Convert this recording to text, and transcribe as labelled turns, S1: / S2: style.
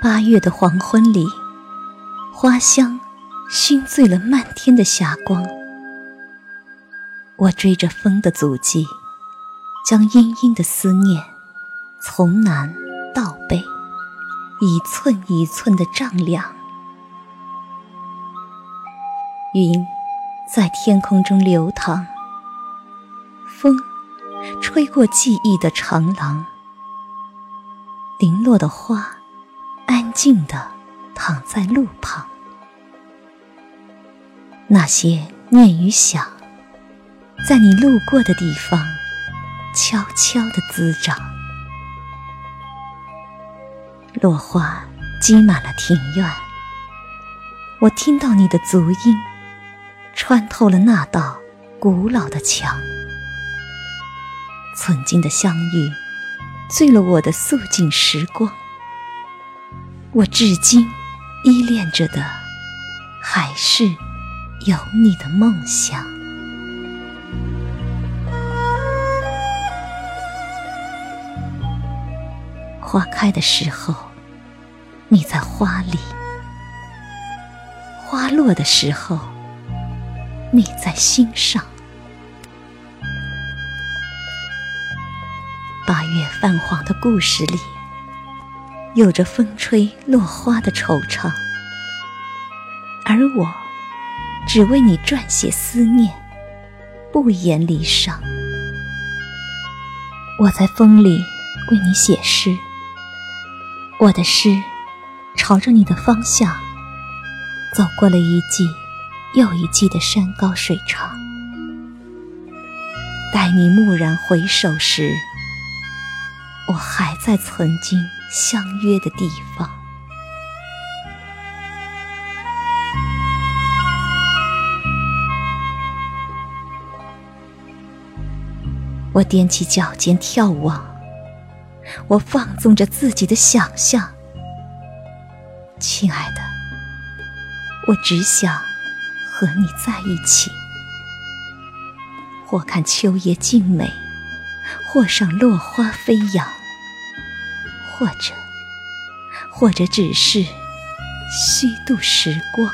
S1: 八月的黄昏里，花香熏醉了漫天的霞光。我追着风的足迹，将殷殷的思念从南到北，一寸一寸的丈量。云在天空中流淌，风吹过记忆的长廊，零落的花静地躺在路旁，那些念与想。在你路过的地方，悄悄地滋长。落花积满了庭院，我听到你的足音，穿透了那道古老的墙。曾经的相遇，醉了我的素净时光。我至今依恋着的，还是有你的梦想。花开的时候，你在花里；花落的时候，你在心上。八月泛黄的故事里，有着风吹落花的惆怅，而我只为你撰写思念，不言离殇。我在风里为你写诗。我的诗，朝着你的方向，走过了一季又一季的山高水长。待你蓦然回首时，我还在曾经相约的地方。我踮起脚尖眺望。我放纵着自己的想象，亲爱的，我只想和你在一起。或看秋叶静美，或赏落花飞扬，或者，或者只是虚度时光。